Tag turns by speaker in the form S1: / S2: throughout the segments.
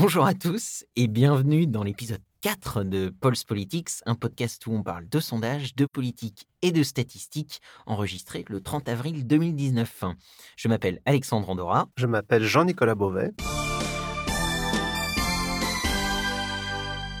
S1: Bonjour à tous et bienvenue dans l'épisode 4 de Pulse Politics, un podcast où on parle de sondages, de politique et de statistiques, enregistré le 30 avril 2019. Je m'appelle Alexandre Andorra.
S2: Je m'appelle Jean-Nicolas Beauvais.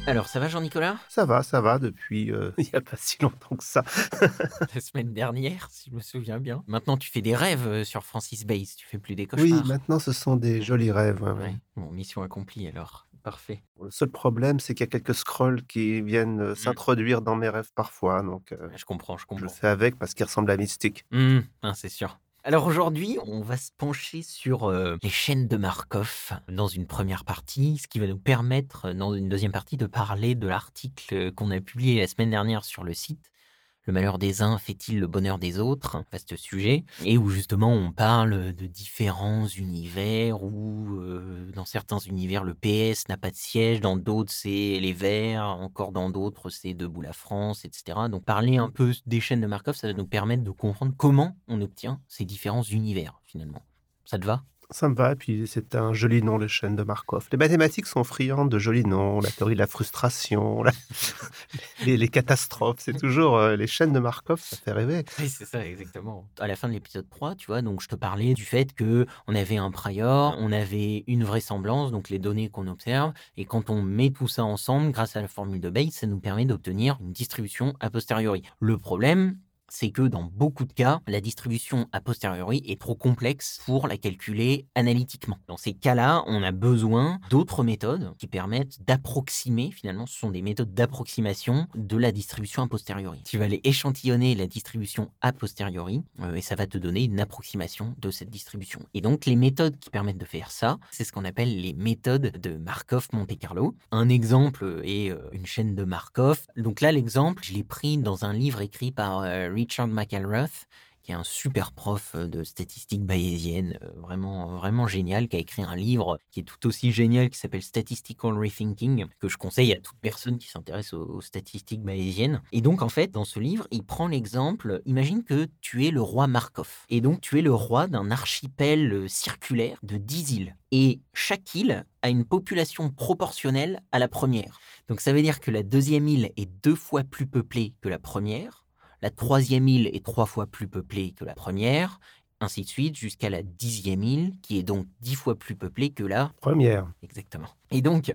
S1: Alors, ça va Jean-Nicolas?
S2: Ça va, ça va depuis euh, il n'y a pas si longtemps que ça.
S1: La semaine dernière, si je me souviens bien. Maintenant, tu fais des rêves euh, sur Francis Base, tu fais plus des
S2: oui,
S1: cauchemars.
S2: maintenant ce sont des jolis rêves. ouais, ouais.
S1: Ouais. Bon, mission accomplie alors. Parfait.
S2: Le seul problème, c'est qu'il y a quelques scrolls qui viennent euh, s'introduire dans mes rêves parfois. Donc, euh,
S1: Je comprends, je
S2: je
S1: comprends.
S2: le fais avec parce qu'ils ressemblent à Mystique.
S1: Hmm, hein, c'est sûr. Alors aujourd'hui, on va se pencher sur euh, les chaînes de Markov dans une première partie, ce qui va nous permettre euh, dans une deuxième partie de parler de l'article euh, qu'on a publié la semaine dernière sur le site. Le malheur des uns fait-il le bonheur des autres? Vaste sujet. Et où justement on parle de différents univers où euh, dans certains univers le PS n'a pas de siège, dans d'autres c'est les Verts, encore dans d'autres c'est Debout la France, etc. Donc parler un peu des chaînes de Markov, ça va nous permettre de comprendre comment on obtient ces différents univers finalement. Ça te va?
S2: Ça me va, et puis c'est un joli nom, les chaînes de Markov. Les mathématiques sont friandes de jolis noms, la théorie de la frustration, les catastrophes, c'est toujours euh, les chaînes de Markov, ça fait rêver.
S1: Oui, c'est ça, exactement. À la fin de l'épisode 3, tu vois, donc je te parlais du fait que on avait un prior, on avait une vraisemblance, donc les données qu'on observe, et quand on met tout ça ensemble, grâce à la formule de Bayes, ça nous permet d'obtenir une distribution a posteriori. Le problème, c'est que dans beaucoup de cas, la distribution a posteriori est trop complexe pour la calculer analytiquement. Dans ces cas-là, on a besoin d'autres méthodes qui permettent d'approximer, finalement, ce sont des méthodes d'approximation de la distribution a posteriori. Tu vas aller échantillonner la distribution a posteriori euh, et ça va te donner une approximation de cette distribution. Et donc, les méthodes qui permettent de faire ça, c'est ce qu'on appelle les méthodes de Markov-Monte Carlo. Un exemple est euh, une chaîne de Markov. Donc là, l'exemple, je l'ai pris dans un livre écrit par euh, Richard McElrath, qui est un super prof euh, de statistique bayésienne, euh, vraiment, vraiment génial, qui a écrit un livre qui est tout aussi génial, qui s'appelle Statistical Rethinking, que je conseille à toute personne qui s'intéresse aux, aux statistiques bayésiennes. Et donc, en fait, dans ce livre, il prend l'exemple, imagine que tu es le roi Markov. Et donc, tu es le roi d'un archipel euh, circulaire de 10 îles. Et chaque île a une population proportionnelle à la première. Donc, ça veut dire que la deuxième île est deux fois plus peuplée que la première. La troisième île est trois fois plus peuplée que la première, ainsi de suite, jusqu'à la dixième île, qui est donc dix fois plus peuplée que la...
S2: Première.
S1: Exactement. Et donc,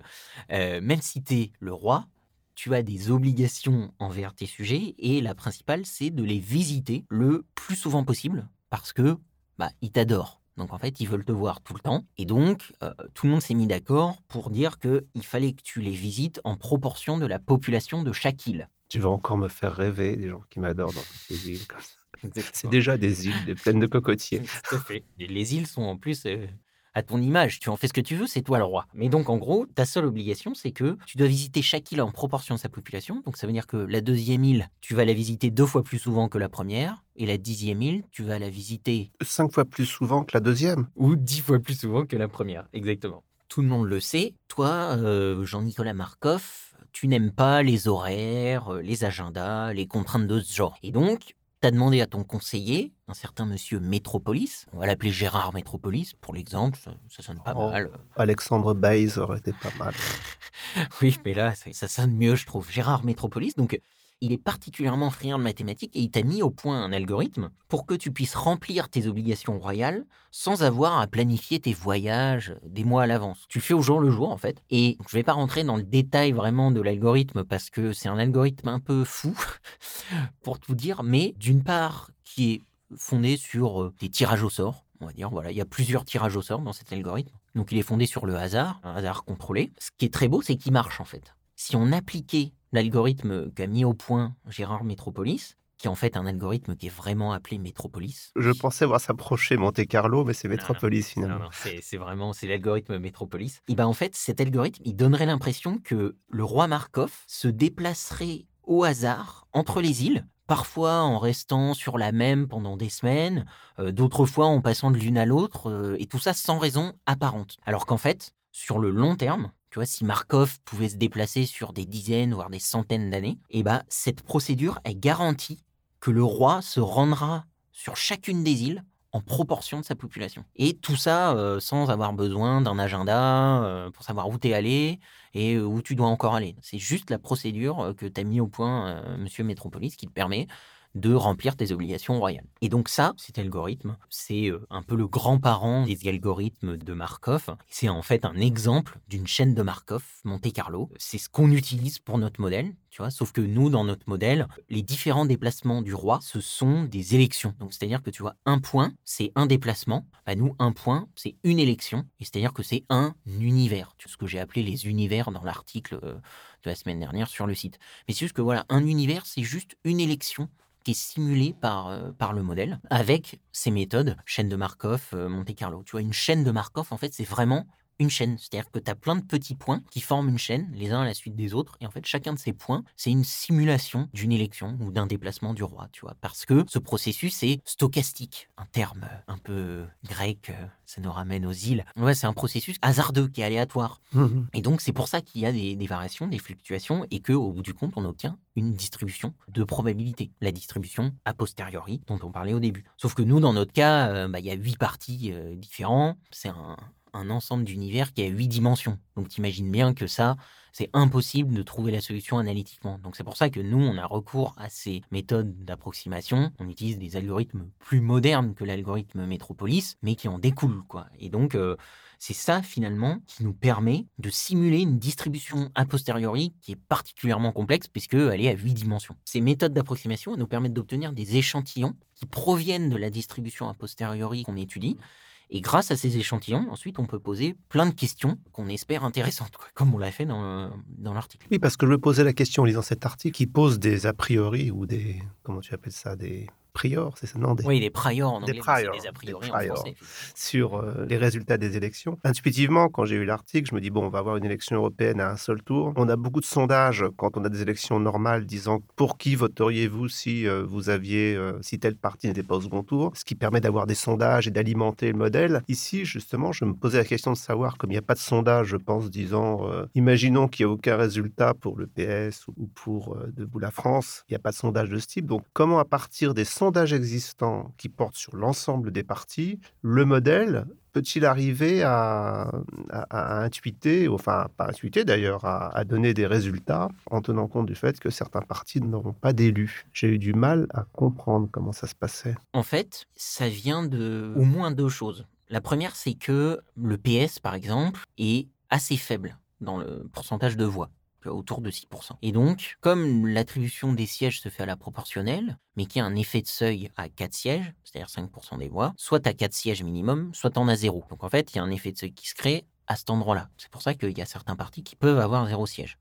S1: euh, même si tu es le roi, tu as des obligations envers tes sujets, et la principale, c'est de les visiter le plus souvent possible, parce que bah, ils t'adorent. Donc en fait, ils veulent te voir tout le temps. Et donc, euh, tout le monde s'est mis d'accord pour dire qu'il fallait que tu les visites en proportion de la population de chaque île.
S2: Tu vas encore me faire rêver, des gens qui m'adorent dans toutes ces îles. C'est déjà des îles des pleines de cocotiers.
S1: Tout à fait. Et les îles sont en plus euh, à ton image. Tu en fais ce que tu veux, c'est toi le roi. Mais donc, en gros, ta seule obligation, c'est que tu dois visiter chaque île en proportion de sa population. Donc, ça veut dire que la deuxième île, tu vas la visiter deux fois plus souvent que la première. Et la dixième île, tu vas la visiter
S2: Cinq fois plus souvent que la deuxième?
S1: ou dix fois plus souvent que la première. Exactement. Tout le monde le sait. Toi, euh, Jean-Nicolas Markov, tu n'aimes pas les horaires, euh, les agendas, les contraintes de ce genre. Et donc, tu as demandé à ton conseiller, un certain monsieur Métropolis, on va l'appeler Gérard Métropolis pour l'exemple, ça, ça sonne pas
S2: Oh.
S1: mal.
S2: Alexandre Bayes aurait été pas mal.
S1: Oui, mais là, ça, ça sonne mieux, je trouve. Gérard Métropolis, donc il est particulièrement friand de mathématiques et il t'a mis au point un algorithme pour que tu puisses remplir tes obligations royales sans avoir à planifier tes voyages des mois à l'avance. Tu le fais au jour le jour, en fait. Et je vais pas rentrer dans le détail vraiment de l'algorithme parce que c'est un algorithme un peu fou, pour tout dire, mais d'une part, qui est fondé sur euh, des tirages au sort. On va dire, voilà, il y a plusieurs tirages au sort dans cet algorithme. Donc il est fondé sur le hasard, un hasard contrôlé. Ce qui est très beau, c'est qu'il marche en fait. Si on appliquait l'algorithme qu'a mis au point Gérard Métropolis, qui est en fait un algorithme qui est vraiment appelé Métropolis.
S2: Je pensais voir s'approcher Monte Carlo, mais c'est Métropolis finalement.
S1: non, c'est c'est vraiment c'est l'algorithme Métropolis. Et ben en fait, cet algorithme, il donnerait l'impression que le roi Markov se déplacerait au hasard entre les îles, parfois en restant sur la même pendant des semaines, euh, d'autres fois en passant de l'une à l'autre, euh, et tout ça sans raison apparente. Alors qu'en fait, sur le long terme, tu vois, si Markov pouvait se déplacer sur des dizaines, voire des centaines d'années, et ben cette procédure est garantie que le roi se rendra sur chacune des îles en proportion de sa population. Et tout ça euh, sans avoir besoin d'un agenda euh, pour savoir où tu es allé et où tu dois encore aller. C'est juste la procédure que tu as mis au point, Monsieur Métropolis, qui te permet de remplir tes obligations royales. Et donc ça, cet algorithme, c'est euh, un peu le grand-parent des algorithmes de Markov. C'est en fait un exemple d'une chaîne de Markov, Monte Carlo. C'est ce qu'on utilise pour notre modèle, tu vois, sauf que nous, dans notre modèle, les différents déplacements du roi, ce sont des élections. Donc c'est-à-dire que tu vois, un point, c'est un déplacement. Bah, nous, un point, c'est une élection. Et c'est-à-dire que c'est un univers. Ce que j'ai appelé les univers dans l'article euh, de la semaine dernière sur le site. Mais c'est juste que voilà, un univers, c'est juste une élection qui est simulé par, euh, par le modèle avec ces méthodes, chaîne de Markov, euh, Monte Carlo. Tu vois, une chaîne de Markov, en fait, c'est vraiment une chaîne. C'est-à-dire que tu as plein de petits points qui forment une chaîne, les uns à la suite des autres. Et en fait, chacun de ces points, c'est une simulation d'une élection ou d'un déplacement du roi, tu vois. Parce que ce processus est stochastique, un terme un peu grec, euh, ça nous ramène aux îles. Ouais, c'est un processus hasardeux qui est aléatoire. Mmh et donc, c'est pour ça qu'il y a des, variations, des fluctuations, et qu'au bout du compte, on obtient une distribution de probabilité. La distribution a posteriori, dont on parlait au début. Sauf que nous, dans notre cas, euh, bah, il y a huit parties euh, différents. C'est un, un ensemble d'univers qui a huit dimensions. Donc t'imagines bien que ça, c'est impossible de trouver la solution analytiquement. Donc c'est pour ça que nous, on a recours à ces méthodes d'approximation. On utilise des algorithmes plus modernes que l'algorithme Metropolis, mais qui en découlent. Quoi. Et donc, euh, c'est ça finalement qui nous permet de simuler une distribution a posteriori qui est particulièrement complexe puisqu'elle est à huit dimensions. Ces méthodes d'approximation nous permettent d'obtenir des échantillons qui proviennent de la distribution a posteriori qu'on étudie et grâce à ces échantillons, ensuite, on peut poser plein de questions qu'on espère intéressantes, comme on l'a fait dans, l'article.
S2: Oui, parce que je me posais la question en lisant cet article qui pose des a priori ou des, comment tu appelles ça, des, prior, c'est ça
S1: non Oui, les priors en anglais, des,
S2: a priori en français. Sur euh, les résultats des élections. Intuitivement, quand j'ai eu l'article, je me dis, bon, on va avoir une élection européenne à un seul tour. On a beaucoup de sondages quand on a des élections normales disant pour qui voteriez-vous si euh, vous aviez, euh, si tel parti n'était pas au second tour, ce qui permet d'avoir des sondages et d'alimenter le modèle. Ici, justement, je me posais la question de savoir, comme il n'y a pas de sondage, je pense, disant, imaginons qu'il n'y a aucun résultat pour le PS ou pour Debout la France, il n'y a pas de sondage de ce type. Donc, comment à partir des sondages sondage existant qui porte sur l'ensemble des partis, le modèle peut-il arriver à, à, intuiter, enfin pas intuiter d'ailleurs, à, donner des résultats en tenant compte du fait que certains partis n'auront pas d'élus? J'ai eu du mal à comprendre comment ça se passait.
S1: En fait, ça vient de au moins deux choses. La première, c'est que le PS, par exemple, est assez faible dans le pourcentage de voix autour de 6%. Et donc, comme l'attribution des sièges se fait à la proportionnelle, mais qu'il y a un effet de seuil à 4 sièges, c'est-à-dire 5% des voix, soit as 4 sièges minimum, soit en as 0. Donc en fait, il y a un effet de seuil qui se crée à cet endroit-là. C'est pour ça qu'il y a certains partis qui peuvent avoir 0 siège,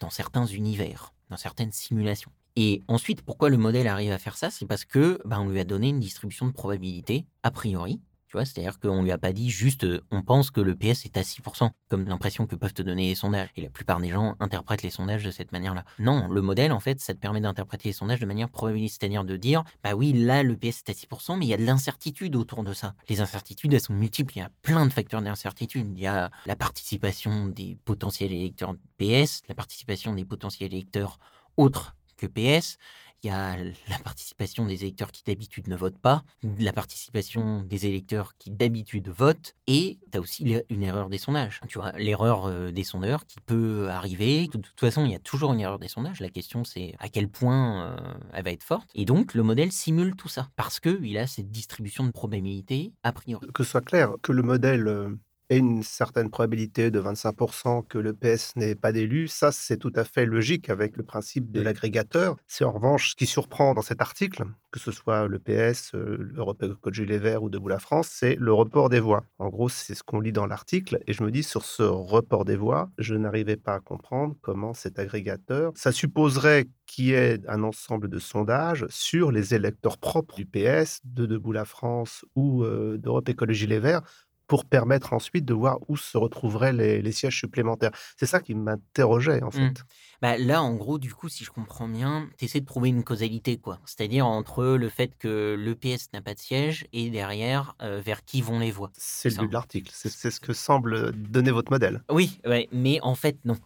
S1: dans certains univers, dans certaines simulations. Et ensuite, pourquoi le modèle arrive à faire ça? C'est parce que bah, on lui a donné une distribution de probabilité a priori c'est-à-dire qu'on lui a pas dit juste euh, on pense que le PS est à 6%, comme l'impression que peuvent te donner les sondages. Et la plupart des gens interprètent les sondages de cette manière-là. Non, le modèle, en fait, ça te permet d'interpréter les sondages de manière probabiliste, c'est-à-dire de dire bah oui, là, le PS est à 6%, mais il y a de l'incertitude autour de ça. Les incertitudes, elles sont multiples. Il y a plein de facteurs d'incertitude. Il y a la participation des potentiels électeurs PS, la participation des potentiels électeurs autres que PS, y a la participation des électeurs qui d'habitude ne votent pas, la participation des électeurs qui d'habitude votent, et tu as aussi une erreur des sondages. Tu vois, l'erreur euh, des sondeurs qui peut arriver. De toute façon, il y a toujours une erreur des sondages. La question, c'est à quel point euh, elle va être forte. Et donc, le modèle simule tout ça, parce qu'il a cette distribution de probabilité a priori.
S2: Que ce soit clair, que le modèle euh, et une certaine probabilité de 25% que le PS n'ait pas d'élu, ça c'est tout à fait logique avec le principe de l'agrégateur. C'est en revanche ce qui surprend dans cet article, que ce soit le PS, euh, l'Europe Code Les Verts ou Debout la France, c'est le report des voix. En gros, c'est ce qu'on lit dans l'article et je me dis sur ce report des voix, je n'arrivais pas à comprendre comment cet agrégateur, ça supposerait qu'il y ait un ensemble de sondages sur les électeurs propres du PS, de Debout la France ou euh, d'Europe Écologie Les Verts pour permettre ensuite de voir où se retrouveraient les, sièges supplémentaires. C'est ça qui m'interrogeait en mmh. fait.
S1: Bah, là, en gros, du coup, si je comprends bien, tu essaies de trouver une causalité, quoi. C'est-à-dire entre le fait que l'EPS n'a pas de siège et derrière, euh, vers qui vont les voix.
S2: C'est le but de l'article. C'est ce que semble donner votre modèle.
S1: Oui, ouais, mais en fait, non.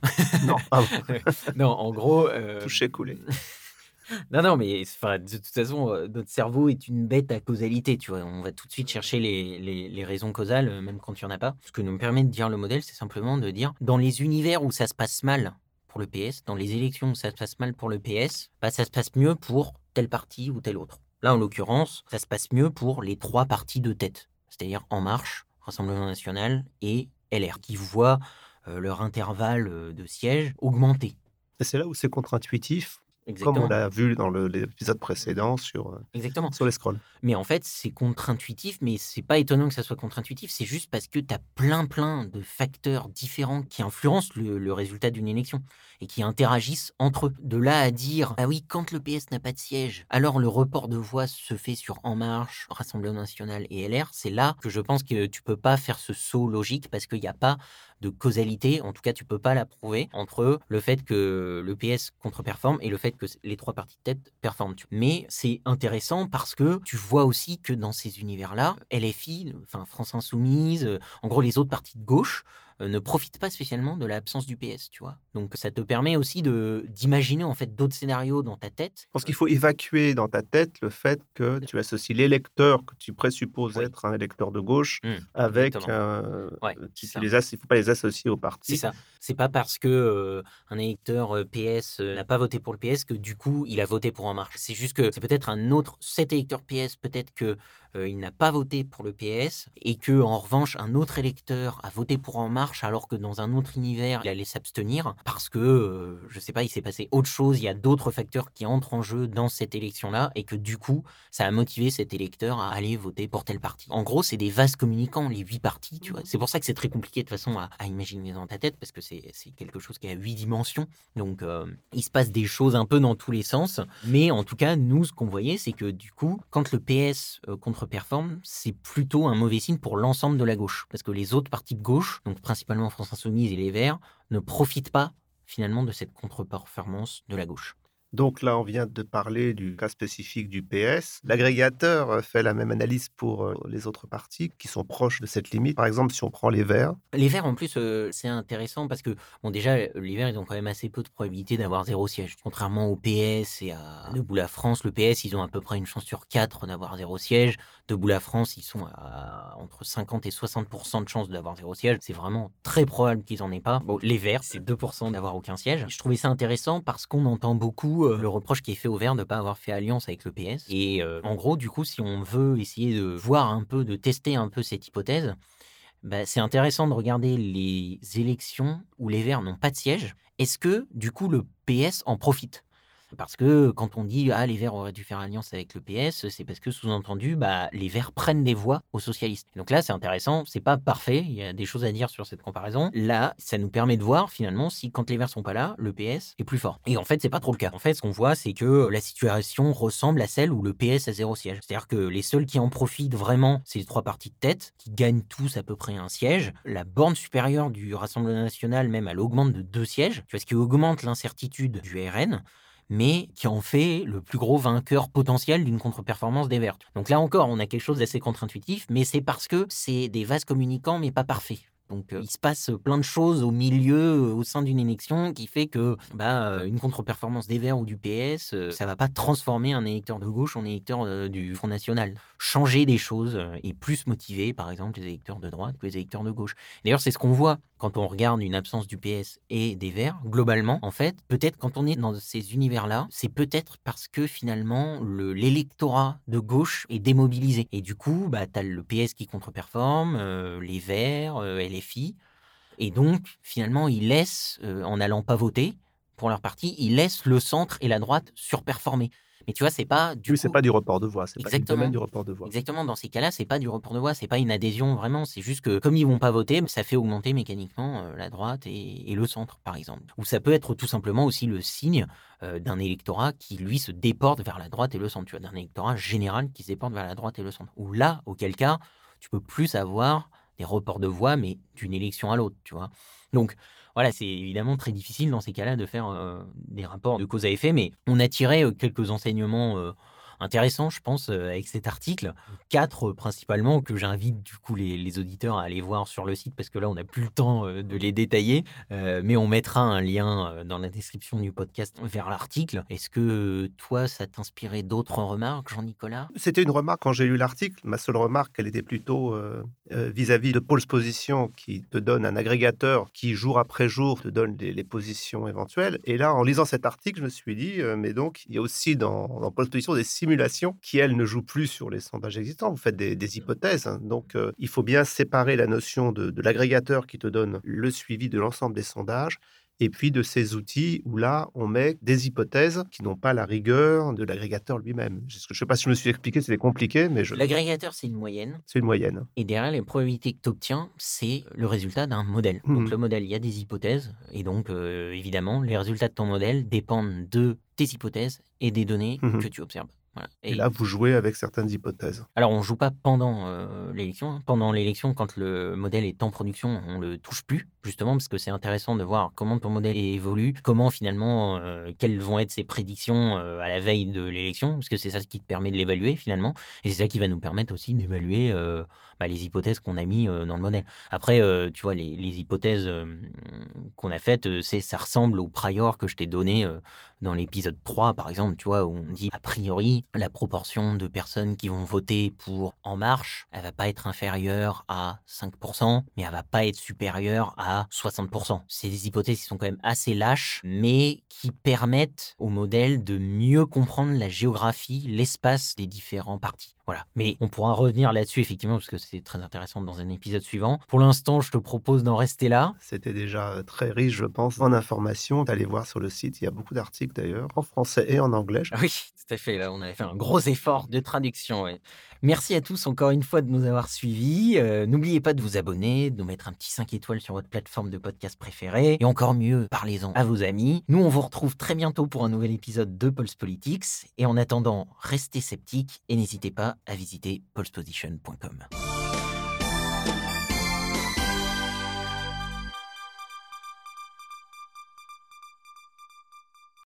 S2: non, ah
S1: non, en gros. Euh...
S2: Touché, coulé.
S1: Non, non, mais de toute façon, notre cerveau est une bête à causalité, tu vois? On va tout de suite chercher les les raisons causales, même quand il y en a pas. Ce que nous permet de dire le modèle, c'est simplement de dire: dans les univers où ça se passe mal pour le PS, dans les élections où ça se passe mal pour le PS, bah, ça se passe mieux pour telle partie ou telle autre. Là, en l'occurrence, ça se passe mieux pour les trois parties de tête, c'est-à-dire En Marche, Rassemblement national et LR, qui voient leur intervalle de siège augmenter.
S2: C'est là où c'est contre-intuitif comme on l'a vu dans l'épisode précédent sur, euh,
S1: Exactement.
S2: sur les scrolls.
S1: Mais en fait, c'est contre-intuitif, mais c'est pas étonnant que ça soit contre-intuitif, c'est juste parce que tu as plein, plein de facteurs différents qui influencent le, résultat d'une élection et qui interagissent entre eux. De là à dire, ah oui, quand le PS n'a pas de siège, alors le report de voix se fait sur En Marche, Rassemblement National et LR, c'est là que je pense que tu peux pas faire ce saut logique parce qu'il n'y a pas de causalité, en tout cas tu peux pas la prouver, entre le fait que le PS contre-performe et le fait que les trois parties de tête performent. Mais c'est intéressant parce que tu vois aussi que dans ces univers-là, LFI, enfin France Insoumise, en gros les autres parties de gauche, ne profite pas spécialement de l'absence du PS, tu vois. Donc ça te permet aussi de d'imaginer en fait d'autres scénarios dans ta tête.
S2: Je pense qu'il faut évacuer dans ta tête le fait que tu associes l'électeur que tu présupposes être un électeur de gauche mmh, avec un... ouais, tu, les il faut pas les associer au parti.
S1: C'est ça. C'est pas parce que euh, un électeur euh, PS n'a pas voté pour le PS que du coup il a voté pour En Marche. C'est juste que c'est peut-être un autre cet électeur PS peut-être que il n'a pas voté pour le PS et que en revanche un autre électeur a voté pour En Marche alors que dans un autre univers il allait s'abstenir parce que je sais pas il s'est passé autre chose, il y a d'autres facteurs qui entrent en jeu dans cette élection là et que du coup ça a motivé cet électeur à aller voter pour tel parti. En gros c'est des vases communicants les huit partis, tu vois. C'est pour ça que c'est très compliqué de façon à, imaginer dans ta tête parce que c'est quelque chose qui a huit dimensions donc il se passe des choses un peu dans tous les sens mais en tout cas nous ce qu'on voyait c'est que du coup quand le PS contre performe c'est plutôt un mauvais signe pour l'ensemble de la gauche. Parce que les autres partis de gauche, donc principalement France Insoumise et les Verts, ne profitent pas finalement de cette contre-performance de la gauche.
S2: Donc là, on vient de parler du cas spécifique du PS. L'agrégateur euh, fait la même analyse pour euh, les autres partis qui sont proches de cette limite. Par exemple, si on prend les Verts.
S1: Les Verts, en plus, euh, c'est intéressant parce que, bon, déjà, les Verts, ils ont quand même assez peu de probabilité d'avoir zéro siège. Contrairement au PS et à Debout la France, le PS, ils ont à peu près une chance sur quatre d'avoir zéro siège. Debout la France, ils sont à entre 50 et 60% de chance d'avoir zéro siège. C'est vraiment très probable qu'ils en aient pas. Bon, les Verts, c'est 2% d'avoir aucun siège. Je trouvais ça intéressant parce qu'on entend beaucoup euh, le reproche qui est fait au Vert de ne pas avoir fait alliance avec le PS. Et euh, en gros, du coup, si on veut essayer de voir un peu, de tester un peu cette hypothèse, bah, c'est intéressant de regarder les élections où les Verts n'ont pas de siège. Est-ce que, du coup, le PS en profite? Parce que quand on dit ah les Verts auraient dû faire alliance avec le PS, c'est parce que sous-entendu bah les Verts prennent des voix aux socialistes. Donc là c'est intéressant, c'est pas parfait, il y a des choses à dire sur cette comparaison. Là, ça nous permet de voir finalement si quand les Verts sont pas là, le PS est plus fort. Et en fait c'est pas trop le cas. En fait ce qu'on voit c'est que la situation ressemble à celle où le PS a zéro siège. C'est-à-dire que les seuls qui en profitent vraiment, c'est les trois partis de tête qui gagnent tous à peu près un siège. La borne supérieure du Rassemblement national même elle augmente de deux sièges, tu vois ce qui augmente l'incertitude du RN mais qui en fait le plus gros vainqueur potentiel d'une contre-performance des Verts. Donc là encore, on a quelque chose d'assez contre-intuitif, mais c'est parce que c'est des vases communicants, mais pas parfaits. Donc il se passe plein de choses au milieu, au sein d'une élection, qui fait que bah, une contre-performance des Verts ou du PS, ça va pas transformer un électeur de gauche en électeur du Front National. Changer des choses et plus motiver, par exemple, les électeurs de droite que les électeurs de gauche. D'ailleurs, c'est ce qu'on voit quand on regarde une absence du PS et des Verts. Globalement, en fait, peut-être quand on est dans ces univers-là, c'est peut-être parce que finalement l'électorat de gauche est démobilisé. Et du coup, bah, tu as le PS qui contre-performe, les Verts, les filles. Et donc, finalement, ils laissent, euh, en n'allant pas voter pour leur parti, ils laissent le centre et la droite surperformer. Mais tu vois, c'est pas
S2: du. Oui, c'est pas du report de voix. C'est pas du report de voix.
S1: Exactement. Dans ces cas-là, c'est pas du report de voix. C'est pas une adhésion vraiment. C'est juste que comme ils vont pas voter, ça fait augmenter mécaniquement euh, la droite et, le centre, par exemple. Ou ça peut être tout simplement aussi le signe euh, d'un électorat qui lui se déporte vers la droite et le centre. Tu vois, d'un électorat général qui se déporte vers la droite et le centre. Ou là, auquel cas, tu peux plus avoir des reports de voix, mais d'une élection à l'autre, tu vois. Donc voilà, c'est évidemment très difficile dans ces cas-là de faire des rapports de cause à effet, mais on a tiré quelques enseignements intéressants, je pense, avec cet article. Quatre principalement que j'invite du coup les, auditeurs à aller voir sur le site parce que là, on n'a plus le temps de les détailler. mais on mettra un lien dans la description du podcast vers l'article. Est-ce que toi, ça t'inspirait d'autres remarques, Jean-Nicolas?
S2: C'était une remarque quand j'ai lu l'article. Ma seule remarque, elle était plutôt vis-à-vis de Pulse Position qui te donne un agrégateur qui, jour après jour, te donne les, positions éventuelles. Et là, en lisant cet article, je me suis dit, mais donc, il y a aussi dans, dans Pulse Position des simulations qui, elles, ne jouent plus sur les sondages existants. Vous faites des, hypothèses. Hein. Donc, il faut bien séparer la notion de, de l'agrégateur qui te donne le suivi de l'ensemble des sondages et puis de ces outils où là, on met des hypothèses qui n'ont pas la rigueur de l'agrégateur lui-même. Je ne sais pas si je me suis expliqué, c'était compliqué, mais je...
S1: L'agrégateur, c'est une moyenne.
S2: C'est une moyenne.
S1: Et derrière, les probabilités que tu obtiens, c'est le résultat d'un modèle. Donc mmh le modèle, il y a des hypothèses, et donc euh, évidemment, les résultats de ton modèle dépendent de tes hypothèses et des données mmh que tu observes.
S2: Et, là, vous jouez avec certaines hypothèses.
S1: Alors, on ne joue pas pendant euh, l'élection. Hein. Pendant l'élection, quand le modèle est en production, on ne le touche plus, justement, parce que c'est intéressant de voir comment ton modèle évolue, comment finalement, euh, quelles vont être ses prédictions euh, à la veille de l'élection, parce que c'est ça qui te permet de l'évaluer finalement. Et c'est ça qui va nous permettre aussi d'évaluer bah, les hypothèses qu'on a mis dans le modèle. Après, tu vois, les, les hypothèses qu'on a faites, c'est ça ressemble au prior que je t'ai donné dans l'épisode 3, par exemple, tu vois, où on dit a priori la proportion de personnes qui vont voter pour En Marche, elle va pas être inférieure à 5%, mais elle va pas être supérieure à 60%. C'est des hypothèses qui sont quand même assez lâches, mais qui permettent au modèle de mieux comprendre la géographie, l'espace des différents partis. Voilà. Mais on pourra revenir là-dessus, effectivement, parce que c'est très intéressant dans un épisode suivant. Pour l'instant, je te propose d'en rester là.
S2: C'était déjà très riche, je pense, en informations. D'aller voir sur le site, il y a beaucoup d'articles d'ailleurs, en français et en anglais.
S1: Oui, tout à fait. Là, on avait fait un gros effort de traduction. Merci à tous encore une fois de nous avoir suivis. Euh, n'oubliez pas de vous abonner, de nous mettre un petit 5 étoiles sur votre plateforme de podcast préférée. Et encore mieux, parlez-en à vos amis. Nous, on vous retrouve très bientôt pour un nouvel épisode de Pulse Politics. Et en attendant, restez sceptiques et n'hésitez pas à visiter pulseposition.com.